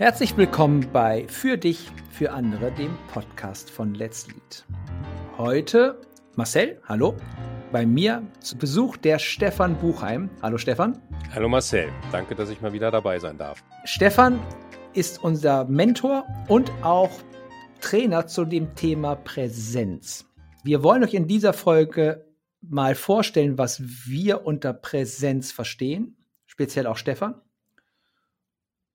Herzlich willkommen bei Für dich, für andere, dem Podcast von Let's Lead. Heute Marcel, hallo. Bei mir zu Besuch der Stefan Buchheim. Hallo Stefan. Hallo Marcel, danke, dass ich mal wieder dabei sein darf. Stefan ist unser Mentor und auch Trainer zu dem Thema Präsenz. Wir wollen euch in dieser Folge mal vorstellen, was wir unter Präsenz verstehen, speziell auch Stefan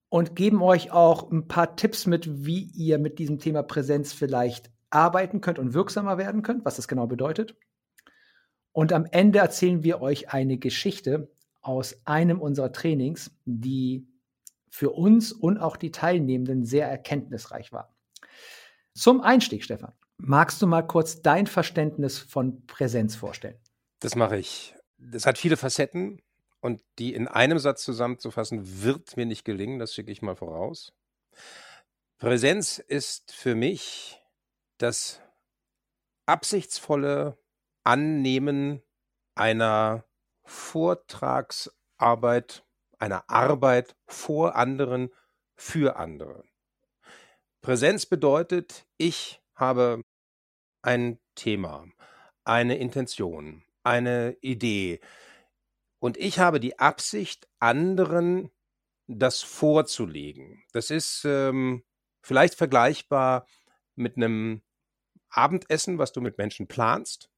und geben euch auch ein paar Tipps mit, wie ihr mit diesem Thema Präsenz vielleicht arbeiten könnt und wirksamer werden könnt, was das genau bedeutet. Und am Ende erzählen wir euch eine Geschichte aus einem unserer Trainings, die für uns und auch die Teilnehmenden sehr erkenntnisreich war. Zum Einstieg, Stefan, magst du mal kurz dein Verständnis von Präsenz vorstellen? Das mache ich. Das hat viele Facetten. Und die in einem Satz zusammenzufassen, wird mir nicht gelingen, das schicke ich mal voraus. Präsenz ist für mich das absichtsvolle Annehmen einer Vortragsarbeit, einer Arbeit vor anderen, für andere. Präsenz bedeutet, ich habe ein Thema, eine Intention, eine Idee, und ich habe die Absicht, anderen das vorzulegen. Das ist ähm, vielleicht vergleichbar mit einem Abendessen, was du mit Menschen planst.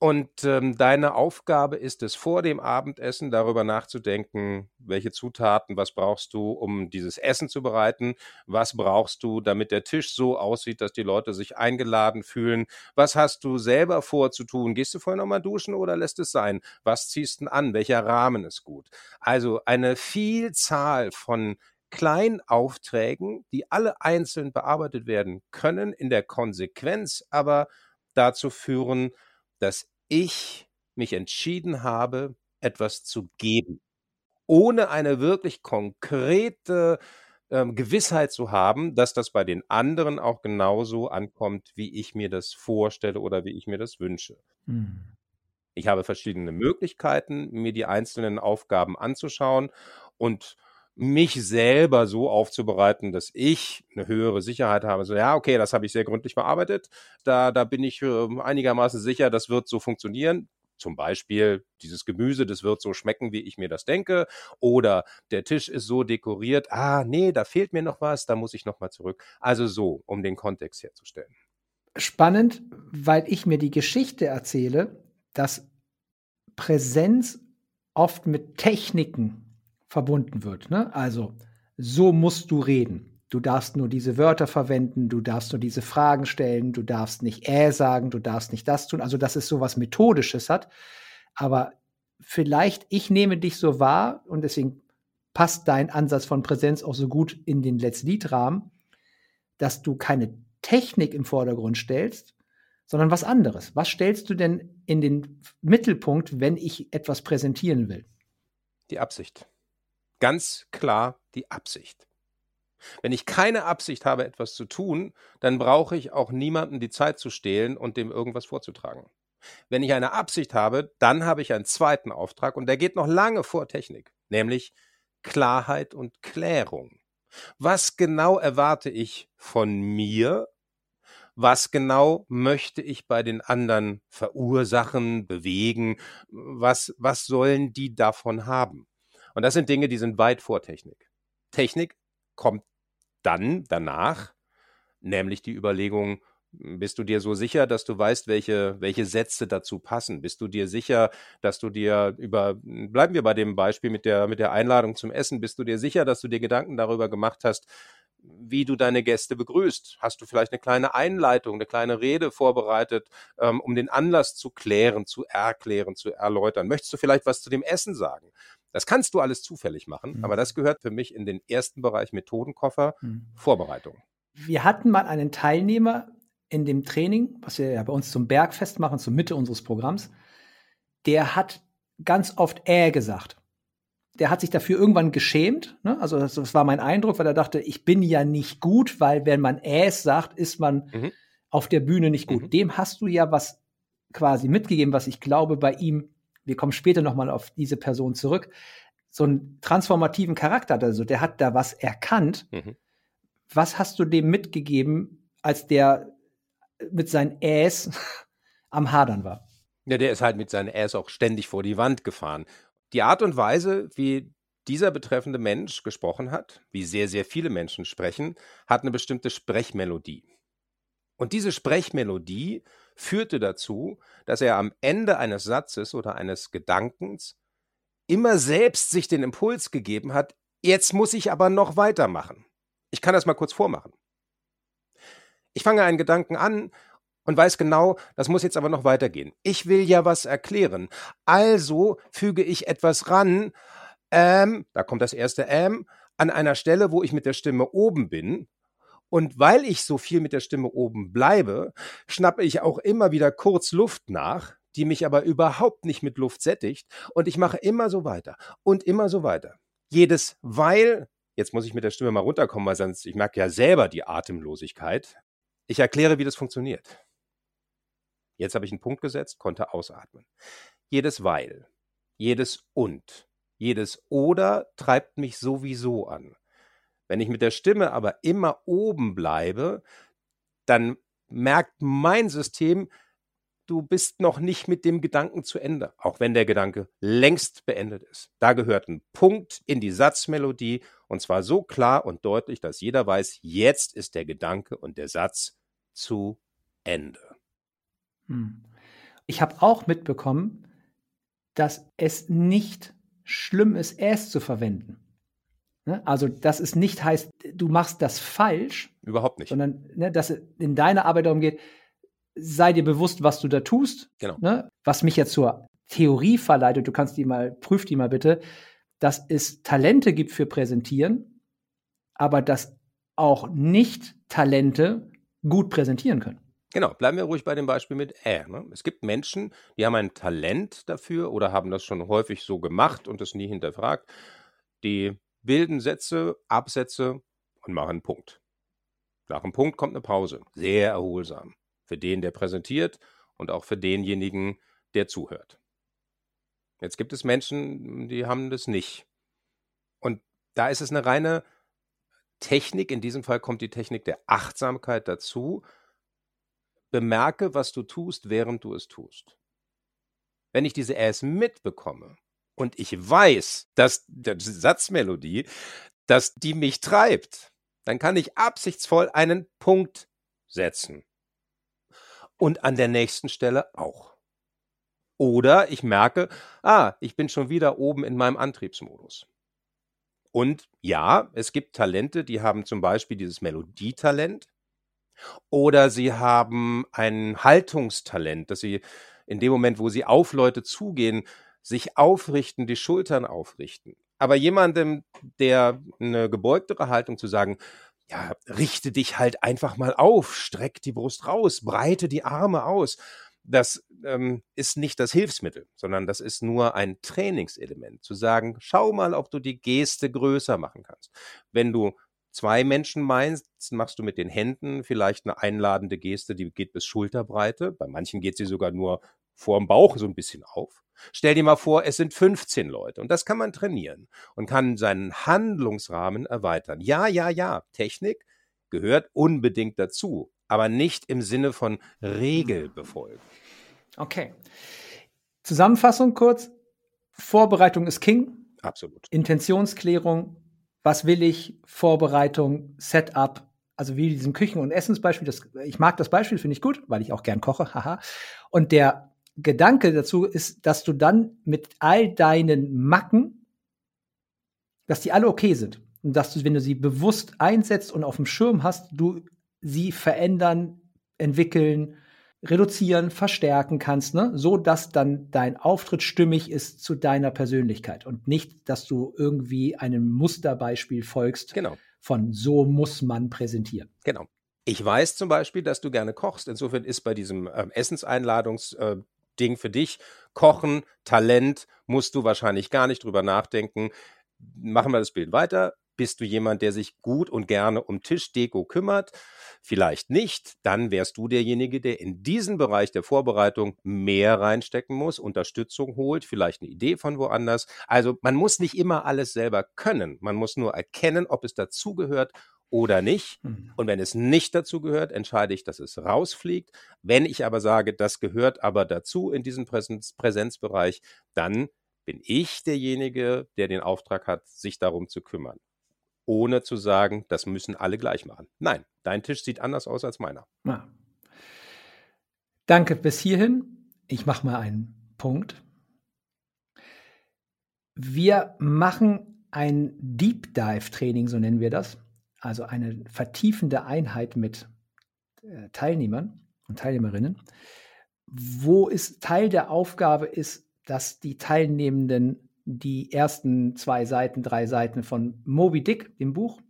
Und ähm, deine Aufgabe ist es, vor dem Abendessen darüber nachzudenken, welche Zutaten, was brauchst du, um dieses Essen zu bereiten, was brauchst du, damit der Tisch so aussieht, dass die Leute sich eingeladen fühlen, was hast du selber vorzutun, gehst du vorher nochmal duschen oder lässt es sein, was ziehst du an, welcher Rahmen ist gut. Also eine Vielzahl von Kleinaufträgen, die alle einzeln bearbeitet werden können, in der Konsequenz aber dazu führen, dass ich mich entschieden habe, etwas zu geben, ohne eine wirklich konkrete ähm, Gewissheit zu haben, dass das bei den anderen auch genauso ankommt, wie ich mir das vorstelle oder wie ich mir das wünsche. Mhm. Ich habe verschiedene Möglichkeiten, mir die einzelnen Aufgaben anzuschauen und mich selber so aufzubereiten, dass ich eine höhere Sicherheit habe. So, ja, okay, das habe ich sehr gründlich bearbeitet. Da, da bin ich äh, einigermaßen sicher, das wird so funktionieren. Zum Beispiel, dieses Gemüse, das wird so schmecken, wie ich mir das denke. Oder der Tisch ist so dekoriert. Ah, nee, da fehlt mir noch was, da muss ich noch mal zurück. Also so, um den Kontext herzustellen. Spannend, weil ich mir die Geschichte erzähle, dass Präsenz oft mit Techniken verbunden wird. Ne? Also, so musst du reden. Du darfst nur diese Wörter verwenden, du darfst nur diese Fragen stellen, du darfst nicht äh sagen, du darfst nicht das tun. Also, dass es so was Methodisches hat. Aber vielleicht, ich nehme dich so wahr und deswegen passt dein Ansatz von Präsenz auch so gut in den Let's Lead-Rahmen, dass du keine Technik im Vordergrund stellst, sondern was anderes. Was stellst du denn in den Mittelpunkt, wenn ich etwas präsentieren will? Die Absicht ganz klar die Absicht. Wenn ich keine Absicht habe, etwas zu tun, dann brauche ich auch niemanden die Zeit zu stehlen und dem irgendwas vorzutragen. Wenn ich eine Absicht habe, dann habe ich einen zweiten Auftrag und der geht noch lange vor Technik, nämlich Klarheit und Klärung. Was genau erwarte ich von mir? Was genau möchte ich bei den anderen verursachen, bewegen? Was, was sollen die davon haben? Und das sind Dinge, die sind weit vor Technik. Technik kommt dann danach, nämlich die Überlegung, bist du dir so sicher, dass du weißt, welche, welche Sätze dazu passen? Bist du dir sicher, dass du dir über, bleiben wir bei dem Beispiel mit der, mit der Einladung zum Essen, bist du dir sicher, dass du dir Gedanken darüber gemacht hast, wie du deine Gäste begrüßt? Hast du vielleicht eine kleine Einleitung, eine kleine Rede vorbereitet, ähm, um den Anlass zu klären, zu erklären, zu erläutern? Möchtest du vielleicht was zu dem Essen sagen? Das kannst du alles zufällig machen, mhm. aber das gehört für mich in den ersten Bereich Methodenkoffer, mhm. Vorbereitung. Wir hatten mal einen Teilnehmer in dem Training, was wir ja bei uns zum Bergfest machen, zur Mitte unseres Programms, der hat ganz oft äh gesagt. Der hat sich dafür irgendwann geschämt. Ne? Also das, das, war mein Eindruck, weil er dachte, ich bin ja nicht gut, weil wenn man äs sagt, ist man mhm. auf der Bühne nicht gut. Mhm. Dem hast du ja was quasi mitgegeben, was ich glaube bei ihm wir kommen später nochmal auf diese Person zurück, so einen transformativen Charakter. Also der hat da was erkannt. Mhm. Was hast du dem mitgegeben, als der mit seinen Äs am Hadern war? Ja, der ist halt mit seinen Äs auch ständig vor die Wand gefahren. Die Art und Weise, wie dieser betreffende Mensch gesprochen hat, wie sehr, sehr viele Menschen sprechen, hat eine bestimmte Sprechmelodie. Und diese Sprechmelodie führte dazu, dass er am Ende eines Satzes oder eines Gedankens immer selbst sich den Impuls gegeben hat, jetzt muss ich aber noch weitermachen. Ich kann das mal kurz vormachen. Ich fange einen Gedanken an und weiß genau, das muss jetzt aber noch weitergehen. Ich will ja was erklären. Also füge ich etwas ran, ähm, da kommt das erste ähm, an einer Stelle, wo ich mit der Stimme oben bin. Und weil ich so viel mit der Stimme oben bleibe, schnappe ich auch immer wieder kurz Luft nach, die mich aber überhaupt nicht mit Luft sättigt. Und ich mache immer so weiter und immer so weiter. Jedes Weil, jetzt muss ich mit der Stimme mal runterkommen, weil sonst, ich merke ja selber die Atemlosigkeit. Ich erkläre, wie das funktioniert. Jetzt habe ich einen Punkt gesetzt, konnte ausatmen. Jedes Weil, jedes Und, jedes Oder treibt mich sowieso an. Wenn ich mit der Stimme aber immer oben bleibe, dann merkt mein System, du bist noch nicht mit dem Gedanken zu Ende, auch wenn der Gedanke längst beendet ist. Da gehört ein Punkt in die Satzmelodie und zwar so klar und deutlich, dass jeder weiß, jetzt ist der Gedanke und der Satz zu Ende. Hm. Ich habe auch mitbekommen, dass es nicht schlimm ist, es zu verwenden. Ne? Also, dass es nicht heißt, du machst das falsch. Überhaupt nicht. Sondern, ne, dass es in deiner Arbeit darum geht, sei dir bewusst, was du da tust. Genau. Ne? Was mich jetzt zur Theorie verleitet, du kannst die mal, prüf die mal bitte, dass es Talente gibt für Präsentieren, aber dass auch Nicht-Talente gut präsentieren können. Genau, bleiben wir ruhig bei dem Beispiel mit Ä. Ne? Es gibt Menschen, die haben ein Talent dafür oder haben das schon häufig so gemacht und das nie hinterfragt. Die bilden Sätze, Absätze und machen einen Punkt. Nach einem Punkt kommt eine Pause. Sehr erholsam. Für den, der präsentiert und auch für denjenigen, der zuhört. Jetzt gibt es Menschen, die haben das nicht. Und da ist es eine reine Technik. In diesem Fall kommt die Technik der Achtsamkeit dazu bemerke, was du tust, während du es tust. Wenn ich diese Äs mitbekomme und ich weiß, dass die Satzmelodie, dass die mich treibt, dann kann ich absichtsvoll einen Punkt setzen. Und an der nächsten Stelle auch. Oder ich merke, ah, ich bin schon wieder oben in meinem Antriebsmodus. Und ja, es gibt Talente, die haben zum Beispiel dieses Melodietalent. Oder sie haben ein Haltungstalent, dass sie in dem Moment, wo sie auf Leute zugehen, sich aufrichten, die Schultern aufrichten. Aber jemandem, der eine gebeugtere Haltung zu sagen, ja, richte dich halt einfach mal auf, streck die Brust raus, breite die Arme aus. Das ähm, ist nicht das Hilfsmittel, sondern das ist nur ein Trainingselement. Zu sagen, schau mal, ob du die Geste größer machen kannst. Wenn du zwei Menschen meinst, machst du mit den Händen vielleicht eine einladende Geste, die geht bis Schulterbreite. Bei manchen geht sie sogar nur vor dem Bauch so ein bisschen auf. Stell dir mal vor, es sind 15 Leute und das kann man trainieren und kann seinen Handlungsrahmen erweitern. Ja, ja, ja, Technik gehört unbedingt dazu, aber nicht im Sinne von Regelbefolgen. Okay. Zusammenfassung kurz. Vorbereitung ist King. Absolut. Intentionsklärung was will ich, Vorbereitung, Setup, also wie diesem Küchen- und Essensbeispiel. Das, ich mag das Beispiel, finde ich gut, weil ich auch gern koche, haha. Und der Gedanke dazu ist, dass du dann mit all deinen Macken, dass die alle okay sind. Und dass du, wenn du sie bewusst einsetzt und auf dem Schirm hast, du sie verändern, entwickeln, reduzieren, verstärken kannst, ne? so dass dann dein Auftritt stimmig ist zu deiner Persönlichkeit und nicht, dass du irgendwie einem Musterbeispiel folgst genau. von so muss man präsentieren. Genau. Ich weiß zum Beispiel, dass du gerne kochst. Insofern ist bei diesem ähm, Essenseinladungsding äh, für dich Kochen, Talent, musst du wahrscheinlich gar nicht drüber nachdenken. Machen wir das Bild weiter. Bist du jemand, der sich gut und gerne um Tischdeko kümmert? Vielleicht nicht. Dann wärst du derjenige, der in diesen Bereich der Vorbereitung mehr reinstecken muss, Unterstützung holt, vielleicht eine Idee von woanders. Also man muss nicht immer alles selber können. Man muss nur erkennen, ob es dazugehört oder nicht. Mhm. Und wenn es nicht dazu gehört, entscheide ich, dass es rausfliegt. Wenn ich aber sage, das gehört aber dazu in diesem Präsenz Präsenzbereich, dann bin ich derjenige, der den Auftrag hat, sich darum zu kümmern ohne zu sagen, das müssen alle gleich machen. Nein, dein Tisch sieht anders aus als meiner. Ja. Danke bis hierhin. Ich mache mal einen Punkt. Wir machen ein Deep Dive Training, so nennen wir das. Also eine vertiefende Einheit mit äh, Teilnehmern und Teilnehmerinnen, wo es Teil der Aufgabe ist, dass die Teilnehmenden die ersten zwei Seiten, drei Seiten von Moby Dick, dem Buch,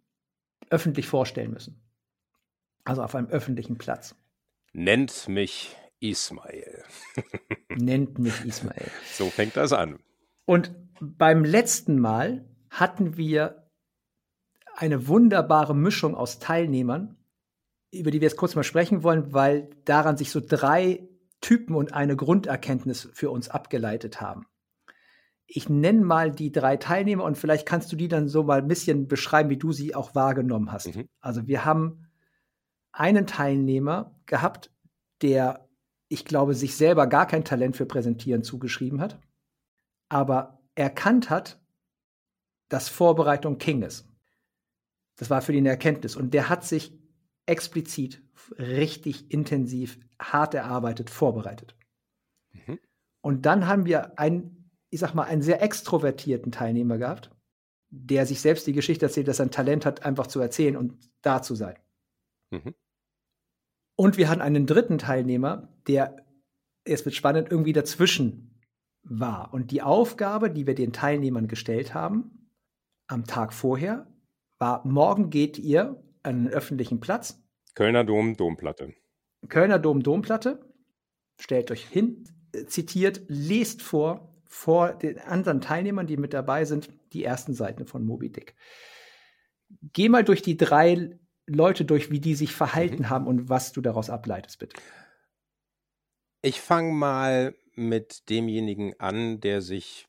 öffentlich vorstellen müssen. Also auf einem öffentlichen Platz. Nennt mich Ismail. Nennt mich Ismail. So fängt das an. Und beim letzten Mal hatten wir eine wunderbare Mischung aus Teilnehmern, über die wir jetzt kurz mal sprechen wollen, weil daran sich so drei Typen und eine Grunderkenntnis für uns abgeleitet haben ich nenne mal die drei Teilnehmer und vielleicht kannst du die dann so mal ein bisschen beschreiben, wie du sie auch wahrgenommen hast. Mhm. Also wir haben einen Teilnehmer gehabt, der, ich glaube, sich selber gar kein Talent für Präsentieren zugeschrieben hat, aber erkannt hat, dass Vorbereitung King ist. Das war für ihn eine Erkenntnis. Und der hat sich explizit, richtig intensiv, hart erarbeitet, vorbereitet. Mhm. Und dann haben wir einen ich sag mal, einen sehr extrovertierten Teilnehmer gehabt, der sich selbst die Geschichte erzählt, dass er ein Talent hat, einfach zu erzählen und da zu sein. Mhm. Und wir hatten einen dritten Teilnehmer, der, es wird spannend, irgendwie dazwischen war. Und die Aufgabe, die wir den Teilnehmern gestellt haben, am Tag vorher, war, morgen geht ihr an einen öffentlichen Platz. Kölner Dom, Domplatte. Kölner Dom, Domplatte. Stellt euch hin, zitiert, lest vor, vor den anderen Teilnehmern, die mit dabei sind, die ersten Seiten von Moby Dick. Geh mal durch die drei Leute durch, wie die sich verhalten mhm. haben und was du daraus ableitest, bitte. Ich fange mal mit demjenigen an, der sich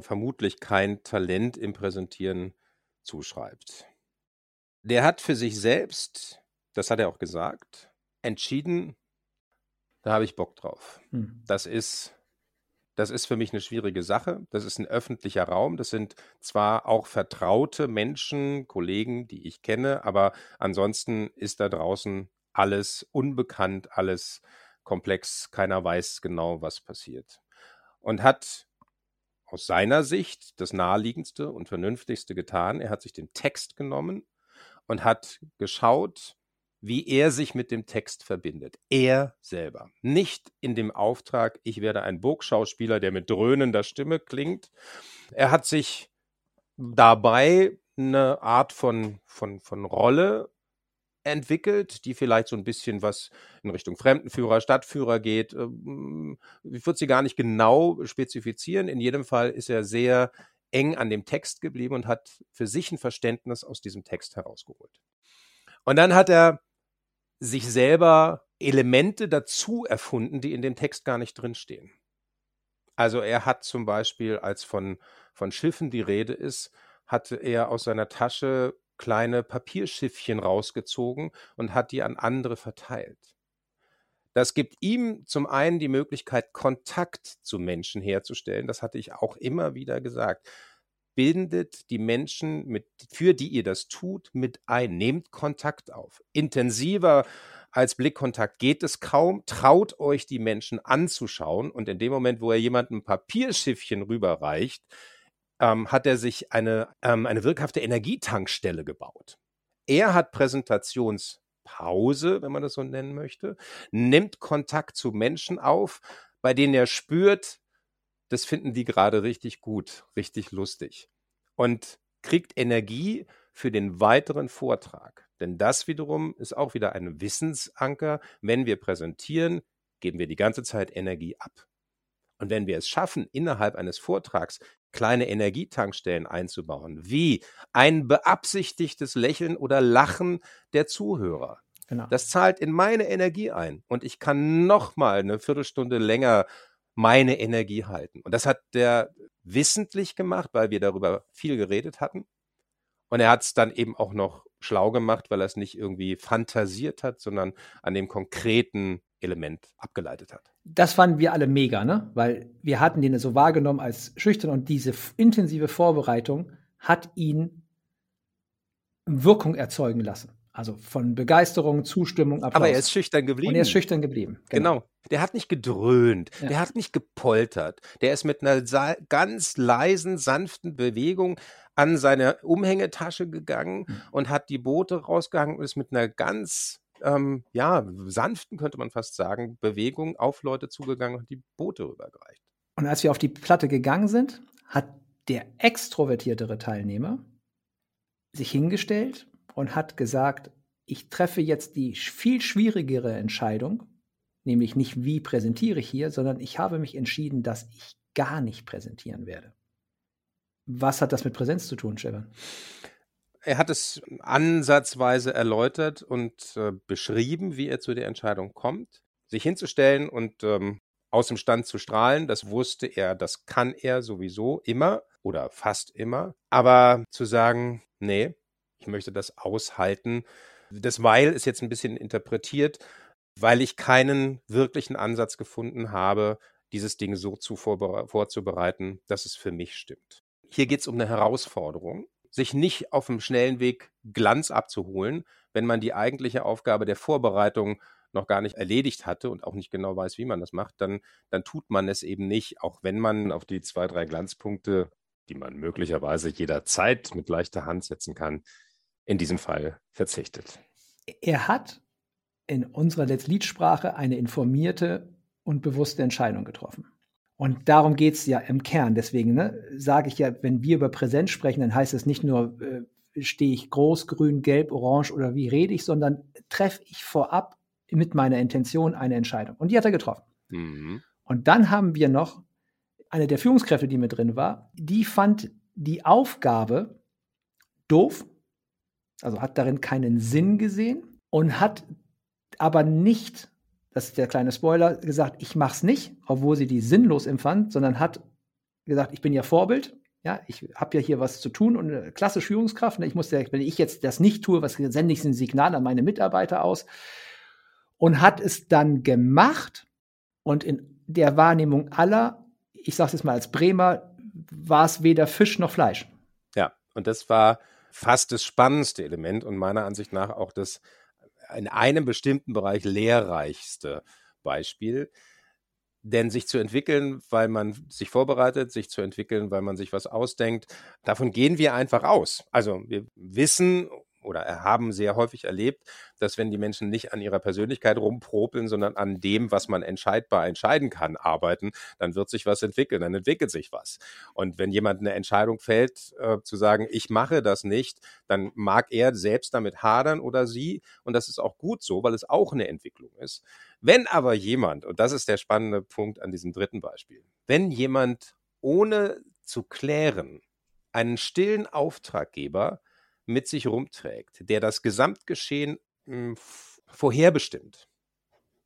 vermutlich kein Talent im Präsentieren zuschreibt. Der hat für sich selbst, das hat er auch gesagt, entschieden, da habe ich Bock drauf. Hm. Das ist das ist für mich eine schwierige Sache. Das ist ein öffentlicher Raum. Das sind zwar auch vertraute Menschen, Kollegen, die ich kenne, aber ansonsten ist da draußen alles unbekannt, alles komplex. Keiner weiß genau, was passiert. Und hat aus seiner Sicht das Naheliegendste und Vernünftigste getan. Er hat sich den Text genommen und hat geschaut, wie er sich mit dem Text verbindet. Er selber. Nicht in dem Auftrag, ich werde ein Burgschauspieler, der mit dröhnender Stimme klingt. Er hat sich dabei eine Art von, von, von Rolle entwickelt, die vielleicht so ein bisschen was in Richtung Fremdenführer, Stadtführer geht. Ähm, ich würde sie gar nicht genau spezifizieren. In jedem Fall ist er sehr eng an dem Text geblieben und hat für sich ein Verständnis aus diesem Text herausgeholt. Und dann hat er sich selber Elemente dazu erfunden, die in dem Text gar nicht drinstehen. Also er hat zum Beispiel, als von, von Schiffen die Rede ist, hatte er aus seiner Tasche kleine Papierschiffchen rausgezogen und hat die an andere verteilt. Das gibt ihm zum einen die Möglichkeit, Kontakt zu Menschen herzustellen. Das hatte ich auch immer wieder gesagt bindet die Menschen, mit, für die ihr das tut, mit ein. Nehmt Kontakt auf. Intensiver als Blickkontakt geht es kaum. Traut euch, die Menschen anzuschauen. Und in dem Moment, wo er jemandem ein Papierschiffchen rüberreicht, ähm, hat er sich eine, ähm, eine wirkhafte Energietankstelle gebaut. Er hat Präsentationspause, wenn man das so nennen möchte, nimmt Kontakt zu Menschen auf, bei denen er spürt, das finden die gerade richtig gut, richtig lustig und kriegt Energie für den weiteren Vortrag. Denn das wiederum ist auch wieder ein Wissensanker. Wenn wir präsentieren, geben wir die ganze Zeit Energie ab. Und wenn wir es schaffen, innerhalb eines Vortrags kleine Energietankstellen einzubauen, wie ein beabsichtigtes Lächeln oder Lachen der Zuhörer, Genau. Das zahlt in meine Energie ein und ich kann noch mal eine Viertelstunde länger meine Energie halten. Und das hat der wissentlich gemacht, weil wir darüber viel geredet hatten. Und er hat es dann eben auch noch schlau gemacht, weil er es nicht irgendwie fantasiert hat, sondern an dem konkreten Element abgeleitet hat. Das fanden wir alle mega, ne? Weil wir hatten den so wahrgenommen als schüchtern und diese intensive Vorbereitung hat ihn Wirkung erzeugen lassen. Also von Begeisterung, Zustimmung, Applaus. Aber er ist schüchtern geblieben. Und er ist schüchtern geblieben. Genau. genau. Der hat nicht gedröhnt. Ja. Der hat nicht gepoltert. Der ist mit einer ganz leisen, sanften Bewegung an seine Umhängetasche gegangen mhm. und hat die Boote rausgehangen und ist mit einer ganz ähm, ja, sanften, könnte man fast sagen, Bewegung auf Leute zugegangen und die Boote rübergereicht. Und als wir auf die Platte gegangen sind, hat der extrovertiertere Teilnehmer sich hingestellt und hat gesagt, ich treffe jetzt die viel schwierigere Entscheidung, nämlich nicht wie präsentiere ich hier, sondern ich habe mich entschieden, dass ich gar nicht präsentieren werde. Was hat das mit Präsenz zu tun, Stefan? Er hat es ansatzweise erläutert und äh, beschrieben, wie er zu der Entscheidung kommt, sich hinzustellen und ähm, aus dem Stand zu strahlen. Das wusste er, das kann er sowieso immer oder fast immer. Aber zu sagen, nee, ich möchte das aushalten. Das Weil ist jetzt ein bisschen interpretiert, weil ich keinen wirklichen Ansatz gefunden habe, dieses Ding so zu vorzubereiten, dass es für mich stimmt. Hier geht es um eine Herausforderung, sich nicht auf dem schnellen Weg Glanz abzuholen, wenn man die eigentliche Aufgabe der Vorbereitung noch gar nicht erledigt hatte und auch nicht genau weiß, wie man das macht, dann, dann tut man es eben nicht, auch wenn man auf die zwei, drei Glanzpunkte, die man möglicherweise jederzeit mit leichter Hand setzen kann, in diesem Fall verzichtet. Er hat in unserer Let's Lead-Sprache eine informierte und bewusste Entscheidung getroffen. Und darum geht es ja im Kern. Deswegen ne, sage ich ja, wenn wir über Präsenz sprechen, dann heißt es nicht nur, äh, stehe ich groß, grün, gelb, orange oder wie rede ich, sondern treffe ich vorab mit meiner Intention eine Entscheidung. Und die hat er getroffen. Mhm. Und dann haben wir noch eine der Führungskräfte, die mit drin war, die fand die Aufgabe doof also hat darin keinen Sinn gesehen und hat aber nicht, das ist der kleine Spoiler, gesagt, ich mach's nicht, obwohl sie die sinnlos empfand, sondern hat gesagt, ich bin ja Vorbild, ja, ich habe ja hier was zu tun und eine klasse Führungskraft. Ne? Ich muss ja, wenn ich jetzt das nicht tue, was sende ich ein Signal an meine Mitarbeiter aus und hat es dann gemacht und in der Wahrnehmung aller, ich sage es jetzt mal als Bremer, war es weder Fisch noch Fleisch. Ja, und das war fast das spannendste Element und meiner Ansicht nach auch das in einem bestimmten Bereich lehrreichste Beispiel. Denn sich zu entwickeln, weil man sich vorbereitet, sich zu entwickeln, weil man sich was ausdenkt, davon gehen wir einfach aus. Also wir wissen oder haben sehr häufig erlebt, dass wenn die Menschen nicht an ihrer Persönlichkeit rumpropeln, sondern an dem, was man entscheidbar entscheiden kann, arbeiten, dann wird sich was entwickeln, dann entwickelt sich was. Und wenn jemand eine Entscheidung fällt, äh, zu sagen, ich mache das nicht, dann mag er selbst damit hadern oder sie. Und das ist auch gut so, weil es auch eine Entwicklung ist. Wenn aber jemand, und das ist der spannende Punkt an diesem dritten Beispiel, wenn jemand ohne zu klären einen stillen Auftraggeber mit sich rumträgt, der das Gesamtgeschehen hm, vorherbestimmt,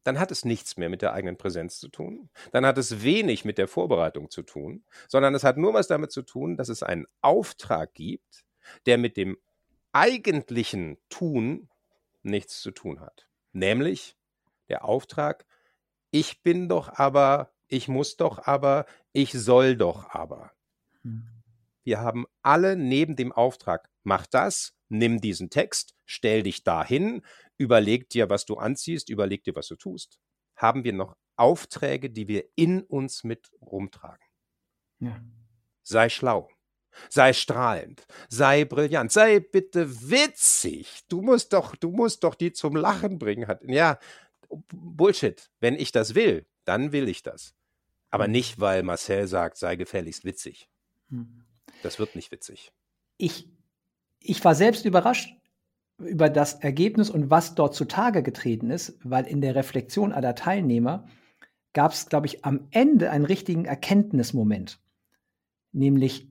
dann hat es nichts mehr mit der eigenen Präsenz zu tun. Dann hat es wenig mit der Vorbereitung zu tun, sondern es hat nur was damit zu tun, dass es einen Auftrag gibt, der mit dem eigentlichen Tun nichts zu tun hat. Nämlich der Auftrag, ich bin doch aber, ich muss doch aber, ich soll doch aber. Hm. Wir haben alle neben dem Auftrag, mach das, nimm diesen Text, stell dich dahin, überleg dir, was du anziehst, überleg dir, was du tust. Haben wir noch Aufträge, die wir in uns mit rumtragen? Ja. Sei schlau. Sei strahlend, sei brillant, sei bitte witzig. Du musst doch, du musst doch die zum Lachen bringen. Ja, Bullshit. Wenn ich das will, dann will ich das. Aber nicht, weil Marcel sagt, sei gefälligst witzig. Hm. Das wird nicht witzig. Ich, ich war selbst überrascht über das Ergebnis und was dort zutage getreten ist, weil in der Reflexion aller Teilnehmer gab es, glaube ich, am Ende einen richtigen Erkenntnismoment. Nämlich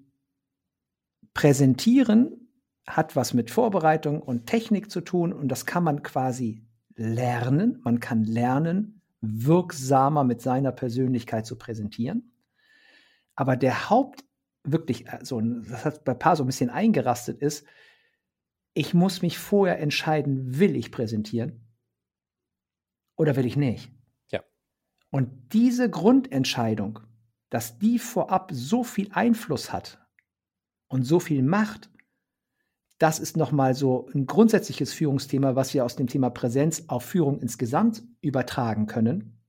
präsentieren hat was mit Vorbereitung und Technik zu tun und das kann man quasi lernen. Man kann lernen, wirksamer mit seiner Persönlichkeit zu präsentieren. Aber der Haupt, wirklich, äh, so, das hat bei Paar so ein bisschen eingerastet ist, ich muss mich vorher entscheiden, will ich präsentieren oder will ich nicht? Ja. Und diese Grundentscheidung, dass die vorab so viel Einfluss hat und so viel Macht, das ist nochmal so ein grundsätzliches Führungsthema, was wir aus dem Thema Präsenz auf Führung insgesamt übertragen können.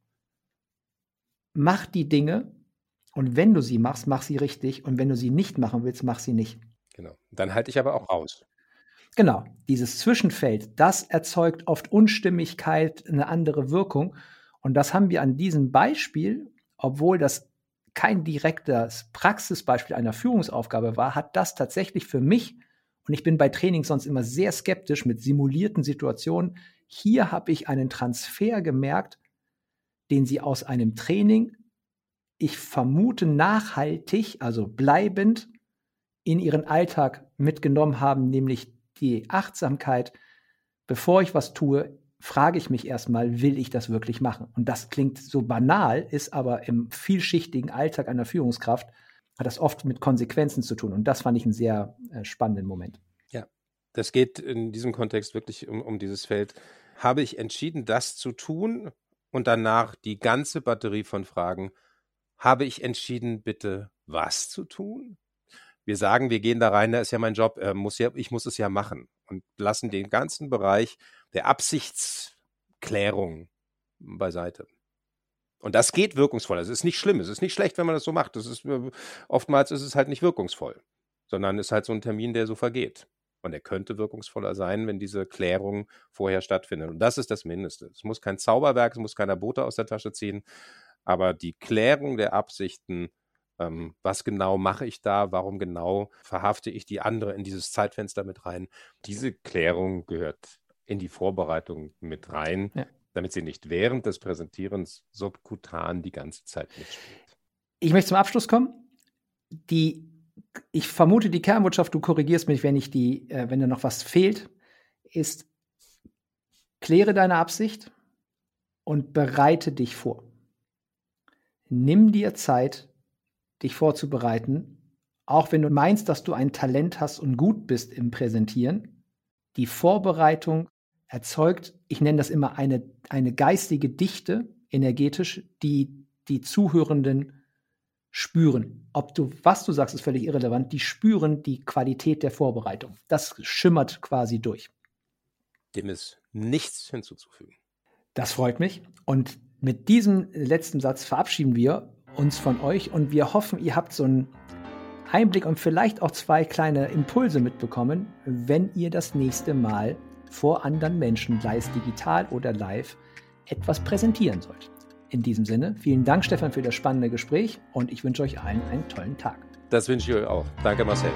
Mach die Dinge und wenn du sie machst, mach sie richtig und wenn du sie nicht machen willst, mach sie nicht. Genau. Dann halte ich aber auch raus. Genau, dieses Zwischenfeld, das erzeugt oft Unstimmigkeit, eine andere Wirkung. Und das haben wir an diesem Beispiel, obwohl das kein direktes Praxisbeispiel einer Führungsaufgabe war, hat das tatsächlich für mich, und ich bin bei Trainings sonst immer sehr skeptisch mit simulierten Situationen, hier habe ich einen Transfer gemerkt, den sie aus einem Training, ich vermute nachhaltig, also bleibend, in ihren Alltag mitgenommen haben, nämlich die Achtsamkeit, bevor ich was tue, frage ich mich erstmal, will ich das wirklich machen? Und das klingt so banal, ist aber im vielschichtigen Alltag einer Führungskraft, hat das oft mit Konsequenzen zu tun. Und das fand ich einen sehr äh, spannenden Moment. Ja, das geht in diesem Kontext wirklich um, um dieses Feld. Habe ich entschieden, das zu tun? Und danach die ganze Batterie von Fragen. Habe ich entschieden, bitte was zu tun? wir sagen, wir gehen da rein, da ist ja mein Job, äh, muss ja, ich muss es ja machen und lassen den ganzen Bereich der Absichtsklärung beiseite. Und das geht wirkungsvoll. Es ist nicht schlimm, es ist nicht schlecht, wenn man das so macht. Das ist, äh, oftmals ist es halt nicht wirkungsvoll, sondern ist halt so ein Termin, der so vergeht. Und er könnte wirkungsvoller sein, wenn diese Klärung vorher stattfindet. Und das ist das Mindeste. Es muss kein Zauberwerk, es muss keiner Bote aus der Tasche ziehen, aber die Klärung der Absichten ähm, was genau mache ich da, warum genau verhafte ich die andere in dieses Zeitfenster mit rein. Diese Klärung gehört in die Vorbereitung mit rein, ja. damit sie nicht während des Präsentierens subkutan die ganze Zeit mitspielt. Ich möchte zum Abschluss kommen. Die, ich vermute, die Kernbotschaft, du korrigierst mich, wenn ich die, äh, wenn da noch was fehlt, ist, kläre deine Absicht und bereite dich vor. Nimm dir Zeit, dich vorzubereiten, auch wenn du meinst, dass du ein Talent hast und gut bist im Präsentieren. Die Vorbereitung erzeugt, ich nenne das immer eine, eine geistige Dichte, energetisch, die die Zuhörenden spüren. Ob du, was du sagst, ist völlig irrelevant. Die spüren die Qualität der Vorbereitung. Das schimmert quasi durch. Dem ist nichts hinzuzufügen. Das freut mich. Und mit diesem letzten Satz verabschieden wir uns von euch und wir hoffen, ihr habt so einen Einblick und vielleicht auch zwei kleine Impulse mitbekommen, wenn ihr das nächste Mal vor anderen Menschen, sei es digital oder live, etwas präsentieren sollt. In diesem Sinne, vielen Dank, Stefan, für das spannende Gespräch und ich wünsche euch allen einen tollen Tag. Das wünsche ich euch auch. Danke, Marcel.